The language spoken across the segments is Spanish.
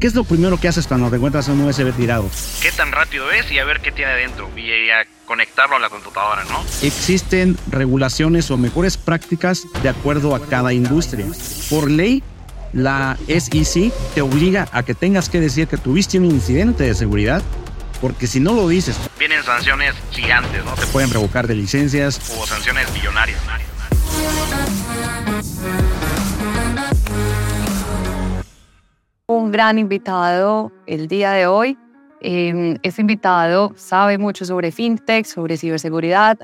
¿Qué es lo primero que haces cuando te encuentras un USB tirado? ¿Qué tan rápido es y a ver qué tiene adentro? Y a conectarlo a la computadora, ¿no? Existen regulaciones o mejores prácticas de acuerdo a cada industria. Por ley, la SEC te obliga a que tengas que decir que tuviste un incidente de seguridad, porque si no lo dices, vienen sanciones gigantes, ¿no? Te pueden revocar de licencias o sanciones millonarias. Un gran invitado el día de hoy. Eh, este invitado sabe mucho sobre fintech, sobre ciberseguridad,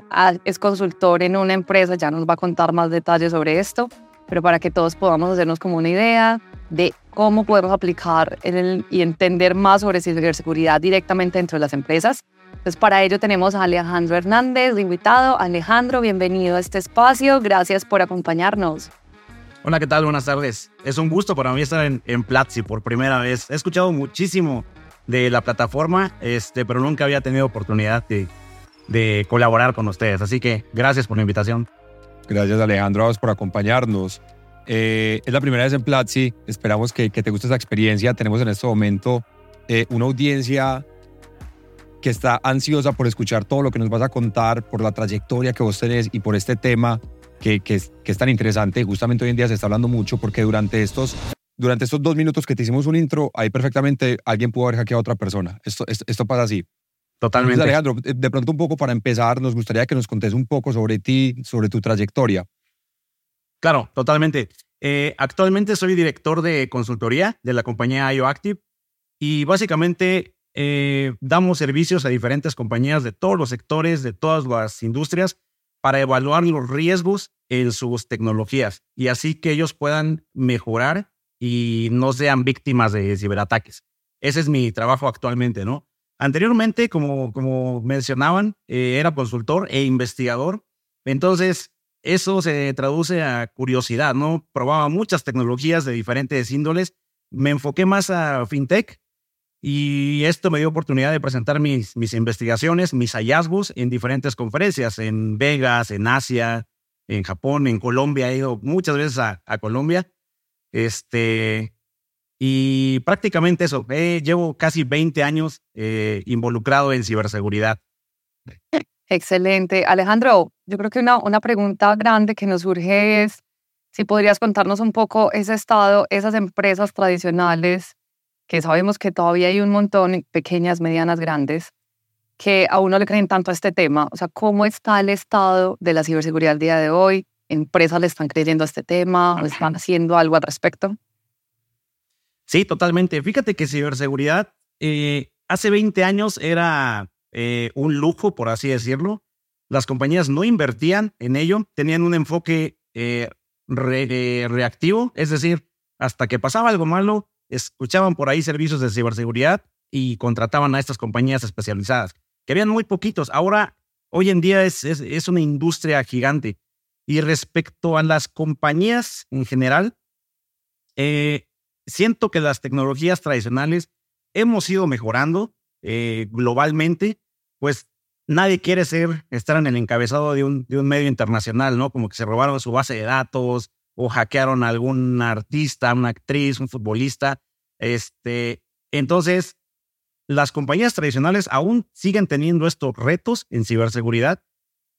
es consultor en una empresa, ya nos va a contar más detalles sobre esto, pero para que todos podamos hacernos como una idea de cómo podemos aplicar y entender más sobre ciberseguridad directamente dentro de las empresas. Entonces, para ello tenemos a Alejandro Hernández, invitado. Alejandro, bienvenido a este espacio. Gracias por acompañarnos. Hola, ¿qué tal? Buenas tardes. Es un gusto para mí estar en, en Platzi por primera vez. He escuchado muchísimo de la plataforma, este, pero nunca había tenido oportunidad de, de colaborar con ustedes. Así que gracias por la invitación. Gracias Alejandro por acompañarnos. Eh, es la primera vez en Platzi. Esperamos que, que, te guste esa experiencia. Tenemos en este momento eh, una audiencia que está ansiosa por escuchar todo lo que nos vas a contar, por la trayectoria que vos tenés y por este tema que, que, es, tan interesante. Justamente hoy en día se está hablando mucho porque durante estos, durante estos dos minutos que te hicimos un intro, ahí perfectamente alguien pudo haber hackeado a otra persona. Esto, esto, pasa así. Totalmente. Alejandro, de pronto un poco para empezar, nos gustaría que nos contes un poco sobre ti, sobre tu trayectoria. Claro, totalmente. Eh, actualmente soy director de consultoría de la compañía IOActive y básicamente eh, damos servicios a diferentes compañías de todos los sectores, de todas las industrias, para evaluar los riesgos en sus tecnologías y así que ellos puedan mejorar y no sean víctimas de ciberataques. Ese es mi trabajo actualmente, ¿no? Anteriormente, como, como mencionaban, eh, era consultor e investigador. Entonces, eso se traduce a curiosidad, ¿no? Probaba muchas tecnologías de diferentes índoles. Me enfoqué más a fintech y esto me dio oportunidad de presentar mis, investigaciones, mis hallazgos en diferentes conferencias, en Vegas, en Asia, en Japón, en Colombia. He ido muchas veces a, Colombia. Este, y prácticamente eso. llevo casi 20 años eh, involucrado en ciberseguridad. Excelente. Alejandro, yo creo que una, una pregunta grande que nos surge es si podrías contarnos un poco ese estado, esas empresas tradicionales que sabemos que todavía hay un montón, pequeñas, medianas, grandes, que a uno le creen tanto a este tema. O sea, ¿cómo está el estado de la ciberseguridad al día de hoy? ¿Empresas le están creyendo a este tema o están haciendo algo al respecto? Sí, totalmente. Fíjate que ciberseguridad eh, hace 20 años era eh, un lujo, por así decirlo. Las compañías no invertían en ello, tenían un enfoque eh, reactivo, es decir, hasta que pasaba algo malo, escuchaban por ahí servicios de ciberseguridad y contrataban a estas compañías especializadas, que habían muy poquitos. Ahora, hoy en día es, es, una industria gigante. Y respecto a las compañías en general, eh, siento que las tecnologías tradicionales hemos ido mejorando eh, globalmente, pues nadie quiere ser, estar en el encabezado de un, de un medio internacional, ¿no? Como que se robaron su base de datos, o hackearon a algún artista, una actriz, un futbolista. Este, entonces, las compañías tradicionales aún siguen teniendo estos retos en ciberseguridad,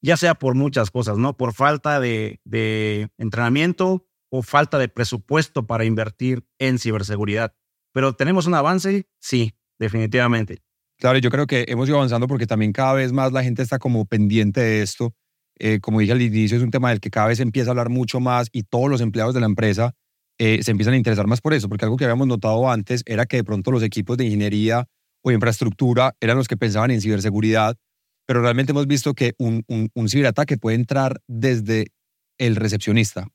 ya sea por muchas cosas, ¿no? Por falta de, de entrenamiento o falta de presupuesto para invertir en ciberseguridad. Pero tenemos un avance, sí, definitivamente. Claro, yo creo que hemos ido avanzando porque también cada vez más la gente está como pendiente de esto eh, como dije al inicio, es un tema del que cada vez se empieza a hablar mucho más y todos los empleados de la empresa eh, se empiezan a interesar más por eso, porque algo que habíamos notado antes era que de pronto los equipos de ingeniería o infraestructura eran los que pensaban en ciberseguridad, pero realmente hemos visto que un, un, ciberataque puede entrar desde el recepcionista.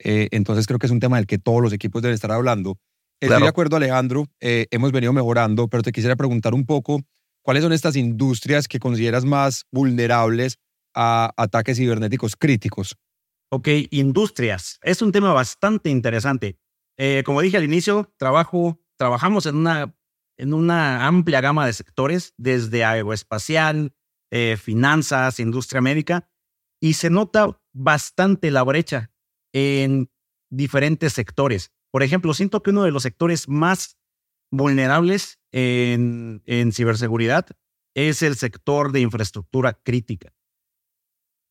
Eh, entonces creo que es un tema del que todos los equipos deben estar hablando. Estoy de acuerdo, Alejandro, hemos venido mejorando, pero te quisiera preguntar un poco, ¿cuáles son estas industrias que consideras más vulnerables a ataques cibernéticos críticos. Ok, industrias. Es un tema bastante interesante. Eh, como dije al inicio, trabajo, trabajamos en una, en una amplia gama de sectores, desde aeroespacial, eh, finanzas, industria médica, y se nota bastante la brecha en diferentes sectores. Por ejemplo, siento que uno de los sectores más vulnerables en, en ciberseguridad es el sector de infraestructura crítica.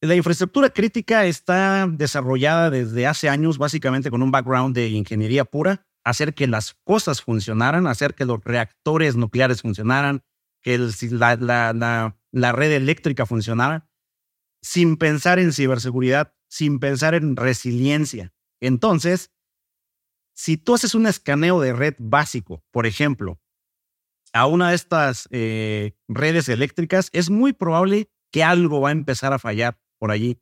La infraestructura crítica está desarrollada desde hace años básicamente con un background de ingeniería pura, hacer que las cosas funcionaran, hacer que los reactores nucleares funcionaran, que la, la, la red eléctrica funcionara, sin pensar en ciberseguridad, sin pensar en resiliencia. Entonces, si tú haces un escaneo de red básico, por ejemplo, a una de estas eh, redes eléctricas, es muy probable que algo va a empezar a fallar por allí.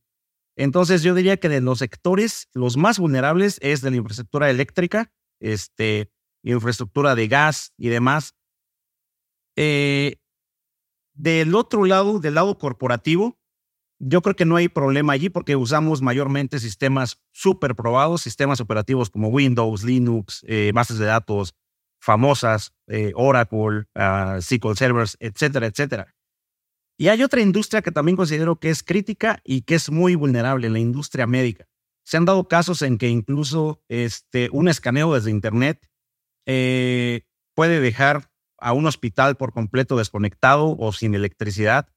Entonces yo diría que de los sectores, los más vulnerables es de la infraestructura eléctrica, este, infraestructura de gas y demás. Eh, del otro lado, del lado corporativo, yo creo que no hay problema allí porque usamos mayormente sistemas súper probados, sistemas operativos como Windows, Linux, eh, bases de datos famosas, eh, Oracle, uh, SQL Servers, etcétera, etcétera. Y hay otra industria que también considero que es crítica y que es muy vulnerable, la industria médica. Se han dado casos en que incluso este, un escaneo desde Internet eh, puede dejar a un hospital por completo desconectado o sin electricidad.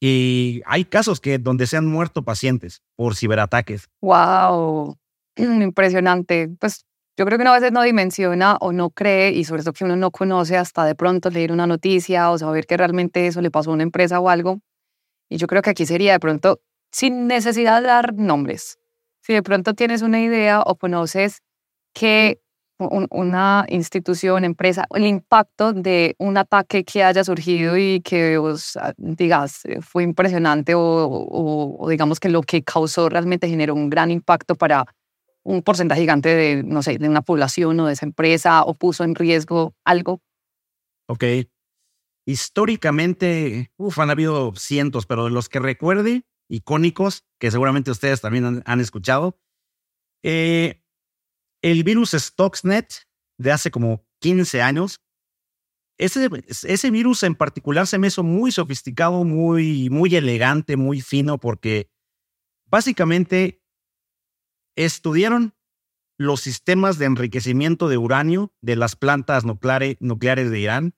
Y hay casos que donde se han muerto pacientes por ciberataques. Wow, impresionante. Pues yo creo que uno a veces no dimensiona o no cree, y sobre todo que uno no conoce hasta de pronto leer una noticia o saber que realmente eso le pasó a una empresa o algo. Y yo creo que aquí sería de pronto, sin necesidad de dar nombres, si de pronto tienes una idea o conoces que una institución, empresa, el impacto de un ataque que haya surgido y que vos digas fue impresionante o, o digamos que lo que causó realmente generó un gran impacto para un porcentaje gigante de, no sé, de una población o de esa empresa o puso en riesgo algo? Ok. Históricamente, uf, han habido cientos, pero de los que recuerde, icónicos, que seguramente ustedes también han, escuchado, eh, el virus Stuxnet de hace como 15 años, ese, ese virus en particular se me hizo muy sofisticado, muy, muy elegante, muy fino, porque básicamente estudiaron los sistemas de enriquecimiento de uranio de las plantas nucleares de Irán.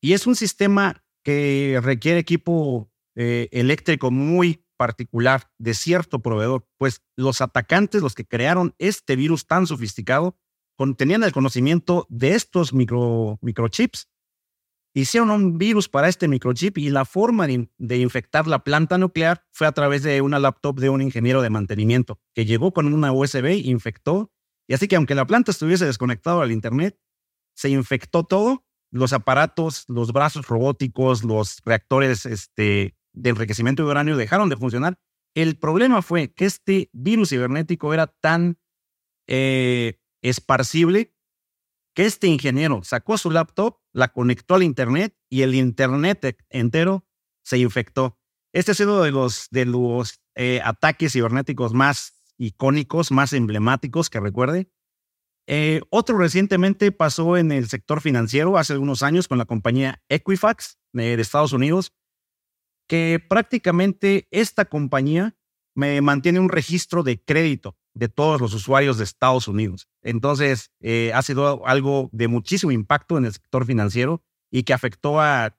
Y es un sistema que requiere equipo eh, eléctrico muy particular de cierto proveedor, pues los atacantes, los que crearon este virus tan sofisticado, tenían el conocimiento de estos micro, microchips hicieron un virus para este microchip y la forma de, infectar la planta nuclear fue a través de una laptop de un ingeniero de mantenimiento que llegó con una USB, infectó, y así que aunque la planta estuviese desconectada al Internet, se infectó todo, los aparatos, los brazos robóticos, los reactores este, de enriquecimiento de uranio dejaron de funcionar. El problema fue que este virus cibernético era tan eh, esparcible que este ingeniero sacó su laptop, la conectó al Internet y el Internet entero se infectó. Este ha sido de los, de los eh, ataques cibernéticos más icónicos, más emblemáticos que recuerde. Eh, otro recientemente pasó en el sector financiero hace unos años con la compañía Equifax de Estados Unidos, que prácticamente esta compañía me mantiene un registro de crédito de todos los usuarios de Estados Unidos. Entonces, eh, ha sido algo de muchísimo impacto en el sector financiero y que afectó a,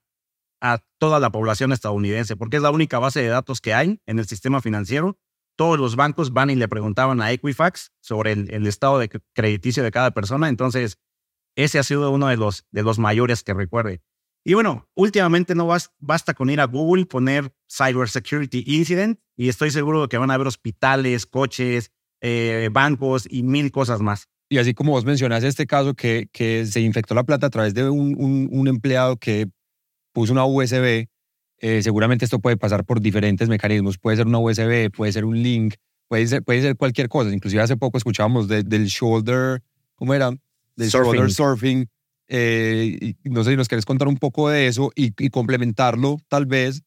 a toda la población estadounidense, porque es la única base de datos que hay en el sistema financiero. Todos los bancos van y le preguntaban a Equifax sobre el, estado de crediticio de cada persona. Entonces, ese ha sido uno de los, de los mayores que recuerde. Y bueno, últimamente no basta con ir a Google, poner Cybersecurity Incident y estoy seguro de que van a haber hospitales, coches, eh, bancos y mil cosas más. Y así como vos mencionas este caso que, que se infectó la plata a través de un, un, empleado que puso una USB, eh, seguramente esto puede pasar por diferentes mecanismos. Puede ser una USB, puede ser un link, puede ser, puede ser cualquier cosa. Inclusive hace poco escuchábamos del shoulder, ¿cómo era? Del shoulder surfing. Eh, no sé si nos querés contar un poco de eso y, y, complementarlo tal vez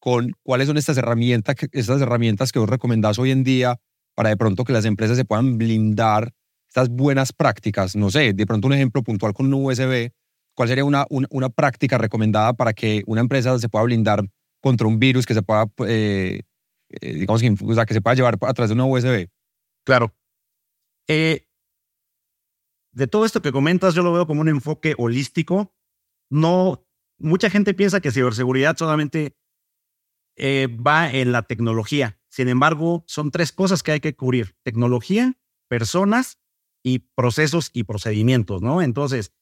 con cuáles son estas herramientas, estas herramientas que vos recomendás hoy en día para de pronto que las empresas se puedan blindar estas buenas prácticas. No sé, de pronto un ejemplo puntual con un USB, ¿cuál sería una, una, práctica recomendada para que una empresa se pueda blindar contra un virus que se pueda, eh, eh, digamos, que, se pueda llevar a través de una USB? Claro. Eh, de todo esto que comentas, yo lo veo como un enfoque holístico. No, mucha gente piensa que ciberseguridad solamente va en la tecnología. Sin embargo, son tres cosas que hay que cubrir: tecnología, personas y procesos y procedimientos, ¿no? Entonces,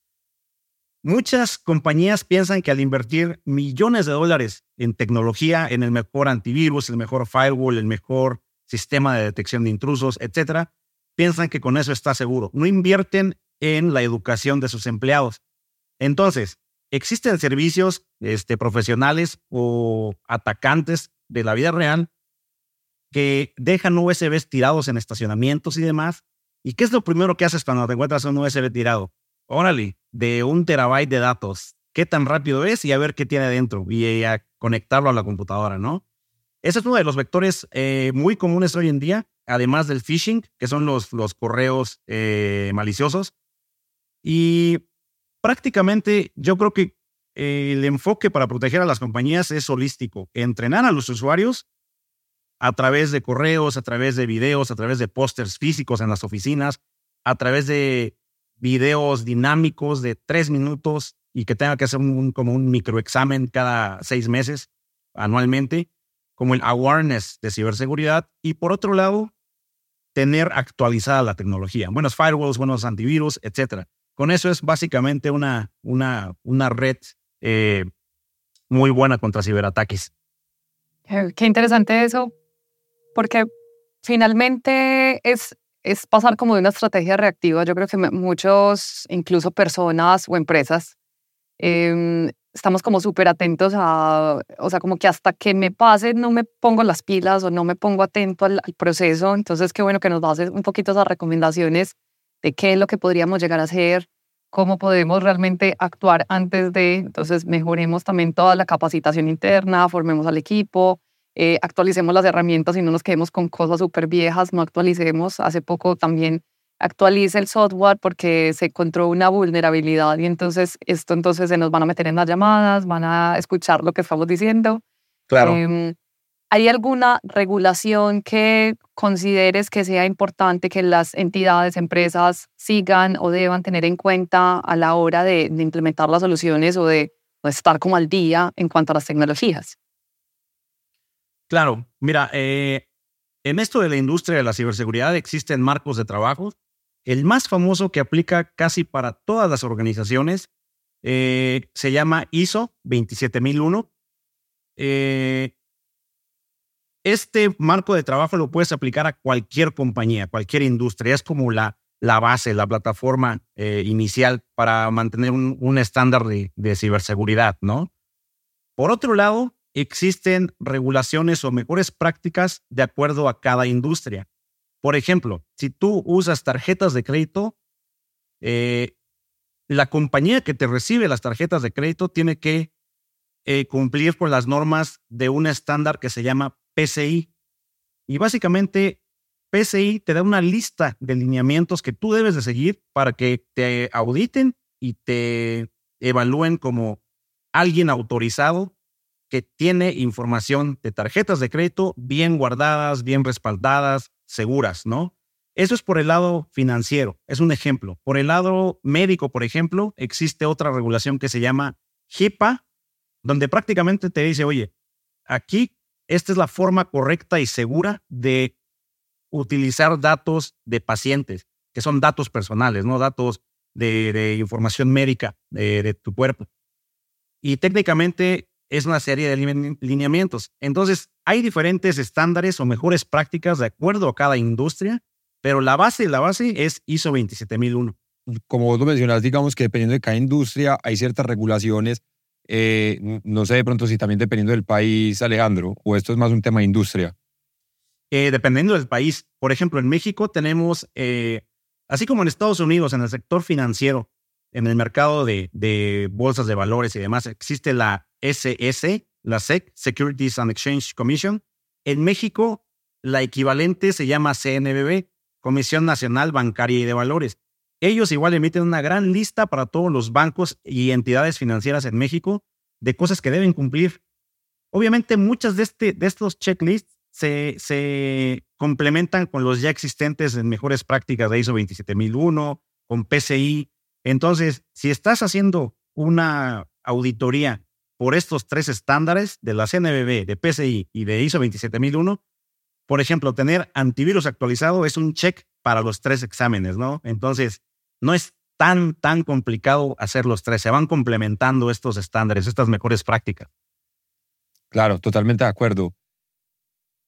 muchas compañías piensan que al invertir millones de dólares en tecnología, en el mejor antivirus, el mejor firewall, el mejor sistema de detección de intrusos, etcétera, piensan que con eso está seguro. No invierten en la educación de sus empleados. Entonces, existen servicios este, profesionales o atacantes de la vida real que dejan USBs tirados en estacionamientos y demás. ¿Y qué es lo primero que haces cuando te encuentras un USB tirado? Órale, de un terabyte de datos. ¿Qué tan rápido es? Y a ver qué tiene dentro. Y a conectarlo a la computadora, ¿no? Ese es uno de los vectores eh, muy comunes hoy en día, además del phishing, que son los, los correos eh, maliciosos. Y prácticamente yo creo que eh, el enfoque para proteger a las compañías es holístico. Entrenar a los usuarios a través de correos, a través de videos, a través de pósters físicos en las oficinas, a través de videos dinámicos de tres minutos y que tenga que hacer un, como un microexamen cada seis meses anualmente, como el awareness de ciberseguridad. Y por otro lado, tener actualizada la tecnología, buenos firewalls, buenos antivirus, etcétera. Con eso es básicamente una, una, una red eh, muy buena contra ciberataques. Qué interesante eso, porque finalmente es, es pasar como de una estrategia reactiva. Yo creo que muchos, incluso personas o empresas, em, estamos como súper atentos a, o sea, como que hasta que me pase no me pongo las pilas o no me pongo atento al, al proceso. Entonces, qué bueno que nos das un poquito esas recomendaciones de qué es lo que podríamos llegar a hacer, cómo podemos realmente actuar antes de, entonces mejoremos también toda la capacitación interna, formemos al equipo, eh, actualicemos las herramientas y no nos quedemos con cosas súper viejas, no actualicemos. Hace poco también actualice el software porque se encontró una vulnerabilidad y entonces esto entonces se nos van a meter en las llamadas, van a escuchar lo que estamos diciendo. Claro. Em, ¿Hay alguna regulación que consideres que sea importante que las entidades, empresas sigan o deban tener en cuenta a la hora de, implementar las soluciones o de, estar como al día en cuanto a las tecnologías? Claro, mira, eh, en esto de la industria de la ciberseguridad existen marcos de trabajo. El más famoso que aplica casi para todas las organizaciones eh, se llama ISO 27001. Eh, este marco de trabajo lo puedes aplicar a cualquier compañía, cualquier industria. Es como la, la base, la plataforma inicial para mantener un, estándar de, de, ciberseguridad, ¿no? Por otro lado, existen regulaciones o mejores prácticas de acuerdo a cada industria. Por ejemplo, si tú usas tarjetas de crédito, eh, la compañía que te recibe las tarjetas de crédito tiene que eh, cumplir con las normas de un estándar que se llama PCI. Y básicamente PCI te da una lista de lineamientos que tú debes de seguir para que te auditen y te evalúen como alguien autorizado que tiene información de tarjetas de crédito bien guardadas, bien respaldadas, seguras, ¿no? Eso es por el lado financiero, es un ejemplo. Por el lado médico, por ejemplo, existe otra regulación que se llama HIPAA, donde prácticamente te dice, oye, aquí esta es la forma correcta y segura de utilizar datos de pacientes, que son datos personales, no datos de, información médica de, tu cuerpo. Y técnicamente es una serie de lineamientos. Entonces, hay diferentes estándares o mejores prácticas de acuerdo a cada industria, pero la base, la base es ISO 27001. Como vos lo mencionas, digamos que dependiendo de cada industria hay ciertas regulaciones eh, no sé de pronto si también dependiendo del país, Alejandro, o esto es más un tema de industria. Eh, dependiendo del país. Por ejemplo, en México tenemos, eh, así como en Estados Unidos, en el sector financiero, en el mercado de, bolsas de valores y demás, existe la SS, la SEC, Securities and Exchange Commission. En México, la equivalente se llama CNBB, Comisión Nacional Bancaria y de Valores. Ellos igual emiten una gran lista para todos los bancos y entidades financieras en México de cosas que deben cumplir. Obviamente muchas de, este, de estos checklists se, se complementan con los ya existentes en mejores prácticas de ISO 27001, con PCI. Entonces, si estás haciendo una auditoría por estos tres estándares de la CNBB, de PCI y de ISO 27001, por ejemplo, tener antivirus actualizado es un check para los tres exámenes, ¿no? Entonces, no es tan, tan complicado hacer los tres. Se van complementando estos estándares, estas mejores prácticas. Claro, totalmente de acuerdo.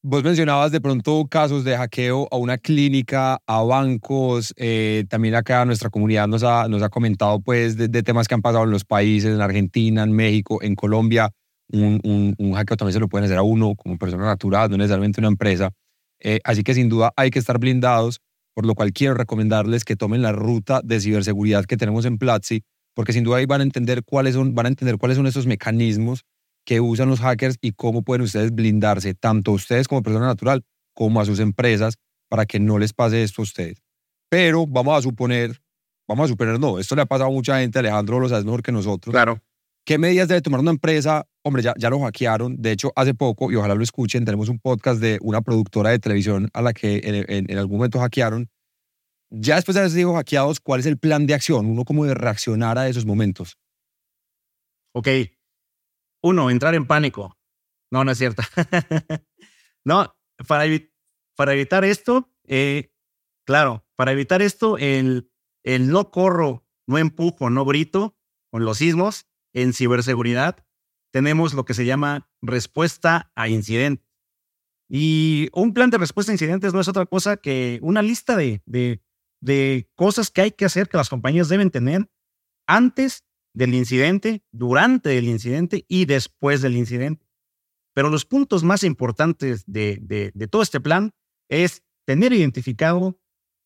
Vos mencionabas de pronto casos de hackeo a una clínica, a bancos, eh, también acá nuestra comunidad nos ha, nos ha comentado pues de, temas que han pasado en los países, en Argentina, en México, en Colombia. Un, un, hackeo también se lo pueden hacer a uno como persona natural, no necesariamente una empresa. Eh, así que sin duda hay que estar blindados, por lo cual quiero recomendarles que tomen la ruta de ciberseguridad que tenemos en Platzi, porque sin duda ahí van a entender cuáles son, van a entender cuáles son esos mecanismos que usan los hackers y cómo pueden ustedes blindarse, tanto ustedes como persona natural, como a sus empresas, para que no les pase esto a ustedes. Pero vamos a suponer, vamos a suponer, no, esto le ha pasado a mucha gente, Alejandro lo sabe mejor que nosotros. Claro. ¿Qué medidas debe tomar una empresa? Hombre, ya, ya lo hackearon. De hecho, hace poco, y ojalá lo escuchen, tenemos un podcast de una productora de televisión a la que en, en algún momento hackearon. Ya después de haber sido hackeados, ¿cuál es el plan de acción? Uno cómo de reaccionar a esos momentos. Ok, uno, entrar en pánico. No, no es cierto. no, para, para evitar esto, eh, claro, para evitar esto, el, el no corro, no empujo, no grito con los sismos en ciberseguridad, tenemos lo que se llama respuesta a incidentes. Y un plan de respuesta a incidentes no es otra cosa que una lista de, de, de cosas que hay que hacer que las compañías deben tener antes del incidente, durante el incidente y después del incidente. Pero los puntos más importantes de, de, todo este plan es tener identificado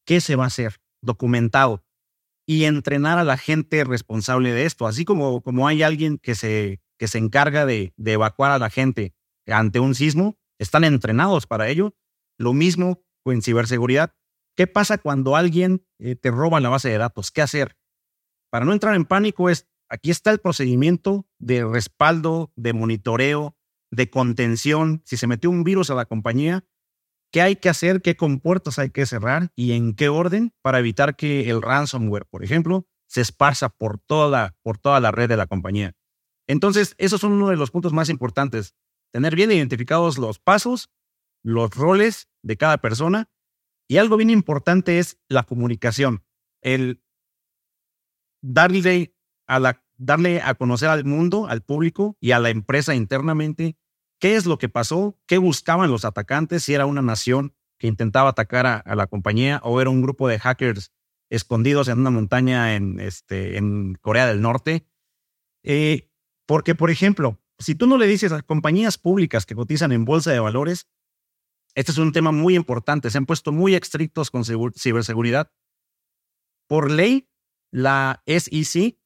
qué se va a hacer, documentado y entrenar a la gente responsable de esto, así como, como hay alguien que se, que se encarga de, de evacuar a la gente ante un sismo, están entrenados para ello. Lo mismo en ciberseguridad. ¿Qué pasa cuando alguien eh, te roba la base de datos? ¿Qué hacer? Para no entrar en pánico es Aquí está el procedimiento de respaldo, de monitoreo, de contención. Si se metió un virus a la compañía, ¿qué hay que hacer? ¿Qué compuertas hay que cerrar? ¿Y en qué orden para evitar que el ransomware, por ejemplo, se esparza por toda, por toda la red de la compañía? Entonces, esos son uno de los puntos más importantes. Tener bien identificados los pasos, los roles de cada persona. Y algo bien importante es la comunicación. El darle a la darle a conocer al mundo, al público y a la empresa internamente qué es lo que pasó, qué buscaban los atacantes, si era una nación que intentaba atacar a, la compañía o era un grupo de hackers escondidos en una montaña en, este, en Corea del Norte. Eh, porque, por ejemplo, si tú no le dices a compañías públicas que cotizan en bolsa de valores, este es un tema muy importante, se han puesto muy estrictos con ciberseguridad. Por ley, la SEC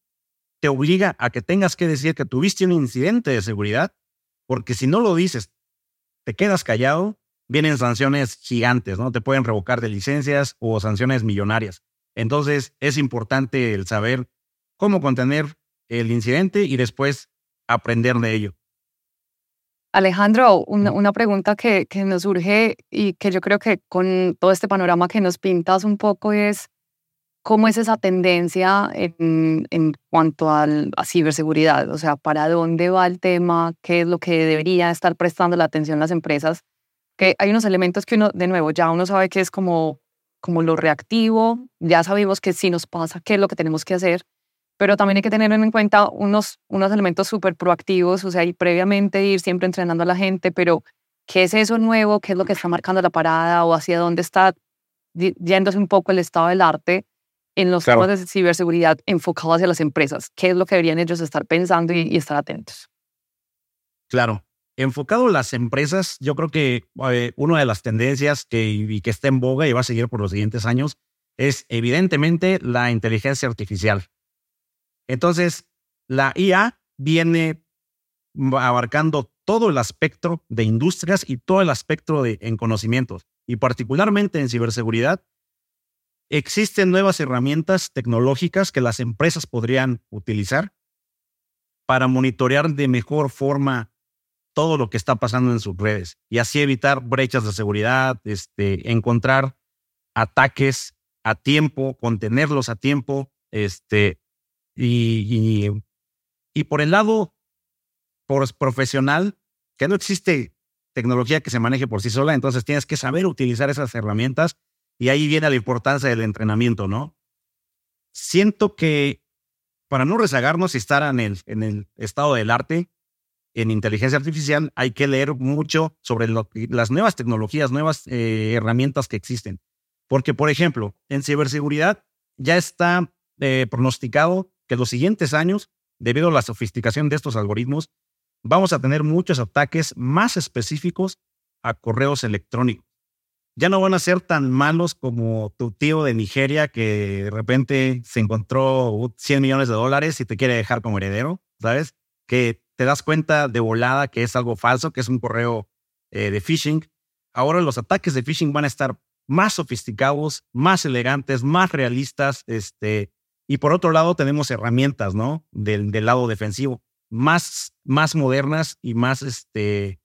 te obliga a que tengas que decir que tuviste un incidente de seguridad, porque si no lo dices, te quedas callado, vienen sanciones gigantes, ¿no? Te pueden revocar de licencias o sanciones millonarias. Entonces, es importante el saber cómo contener el incidente y después aprender de ello. Alejandro, una, pregunta que, que, nos surge y que yo creo que con todo este panorama que nos pintas un poco es, ¿Cómo es esa tendencia en, en cuanto al, a ciberseguridad? O sea, ¿para dónde va el tema? ¿Qué es lo que debería estar prestando la atención las empresas? Que hay unos elementos que uno, de nuevo, ya uno sabe que es como, como lo reactivo, ya sabemos que si nos pasa, qué es lo que tenemos que hacer, pero también hay que tener en cuenta unos, unos elementos súper proactivos, o sea, y previamente ir siempre entrenando a la gente, pero ¿qué es eso nuevo? ¿Qué es lo que está marcando la parada o hacia dónde está yéndose un poco el estado del arte? En los temas de ciberseguridad enfocados hacia las empresas? ¿Qué es lo que deberían ellos estar pensando y, estar atentos? Claro. Enfocado a las empresas, yo creo que eh, una de las tendencias que, y que está en boga y va a seguir por los siguientes años es evidentemente la inteligencia artificial. Entonces, la IA viene abarcando todo el aspecto de industrias y todo el aspecto de, en conocimientos. Y particularmente en ciberseguridad, Existen nuevas herramientas tecnológicas que las empresas podrían utilizar para monitorear de mejor forma todo lo que está pasando en sus redes y así evitar brechas de seguridad, este, encontrar ataques a tiempo, contenerlos a tiempo, este, y, y, y por el lado por profesional, que no existe tecnología que se maneje por sí sola, entonces tienes que saber utilizar esas herramientas y ahí viene la importancia del entrenamiento, ¿no? Siento que para no rezagarnos y estar en el, en el estado del arte, en inteligencia artificial, hay que leer mucho sobre las nuevas tecnologías, nuevas eh, herramientas que existen. Porque, por ejemplo, en ciberseguridad ya está eh, pronosticado que los siguientes años, debido a la sofisticación de estos algoritmos, vamos a tener muchos ataques más específicos a correos electrónicos. Ya no van a ser tan malos como tu tío de Nigeria que de repente se encontró 100 millones de dólares y te quiere dejar como heredero, ¿sabes? Que te das cuenta de volada que es algo falso, que es un correo eh, de phishing. Ahora los ataques de phishing van a estar más sofisticados, más elegantes, más realistas, este, y por otro lado tenemos herramientas, ¿no? Del, del lado defensivo más, más modernas y más, este,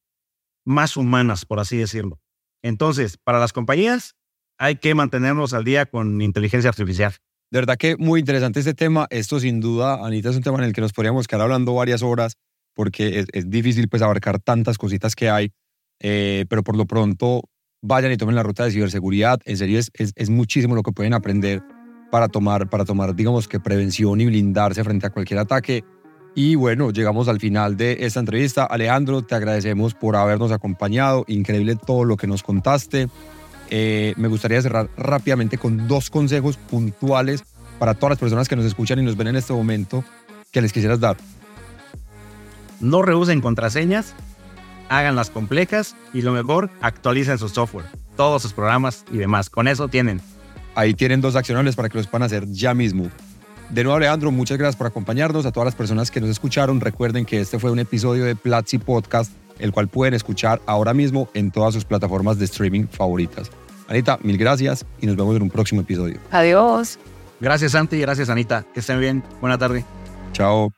más humanas, por así decirlo. Entonces, para las compañías hay que mantenernos al día con inteligencia artificial. De verdad que muy interesante este tema. Esto sin duda, Anita, es un tema en el que nos podríamos quedar hablando varias horas porque es, difícil pues abarcar tantas cositas que hay. Eh, pero por lo pronto, vayan y tomen la ruta de ciberseguridad. En serio, es, es, es muchísimo lo que pueden aprender para tomar, para tomar, digamos que prevención y blindarse frente a cualquier ataque. Y bueno, llegamos al final de esta entrevista. Alejandro, te agradecemos por habernos acompañado. Increíble todo lo que nos contaste. Eh, me gustaría cerrar rápidamente con dos consejos puntuales para todas las personas que nos escuchan y nos ven en este momento que les quisieras dar. No reusen contraseñas, háganlas complejas y lo mejor, actualicen su software, todos sus programas y demás. Con eso tienen. Ahí tienen dos accionables para que los puedan hacer ya mismo. De nuevo, Alejandro, muchas gracias por acompañarnos. A todas las personas que nos escucharon, recuerden que este fue un episodio de Platzi Podcast, el cual pueden escuchar ahora mismo en todas sus plataformas de streaming favoritas. Anita, mil gracias y nos vemos en un próximo episodio. Adiós. Gracias, Santi, y gracias, Anita. Que estén bien. Buena tarde. Chao.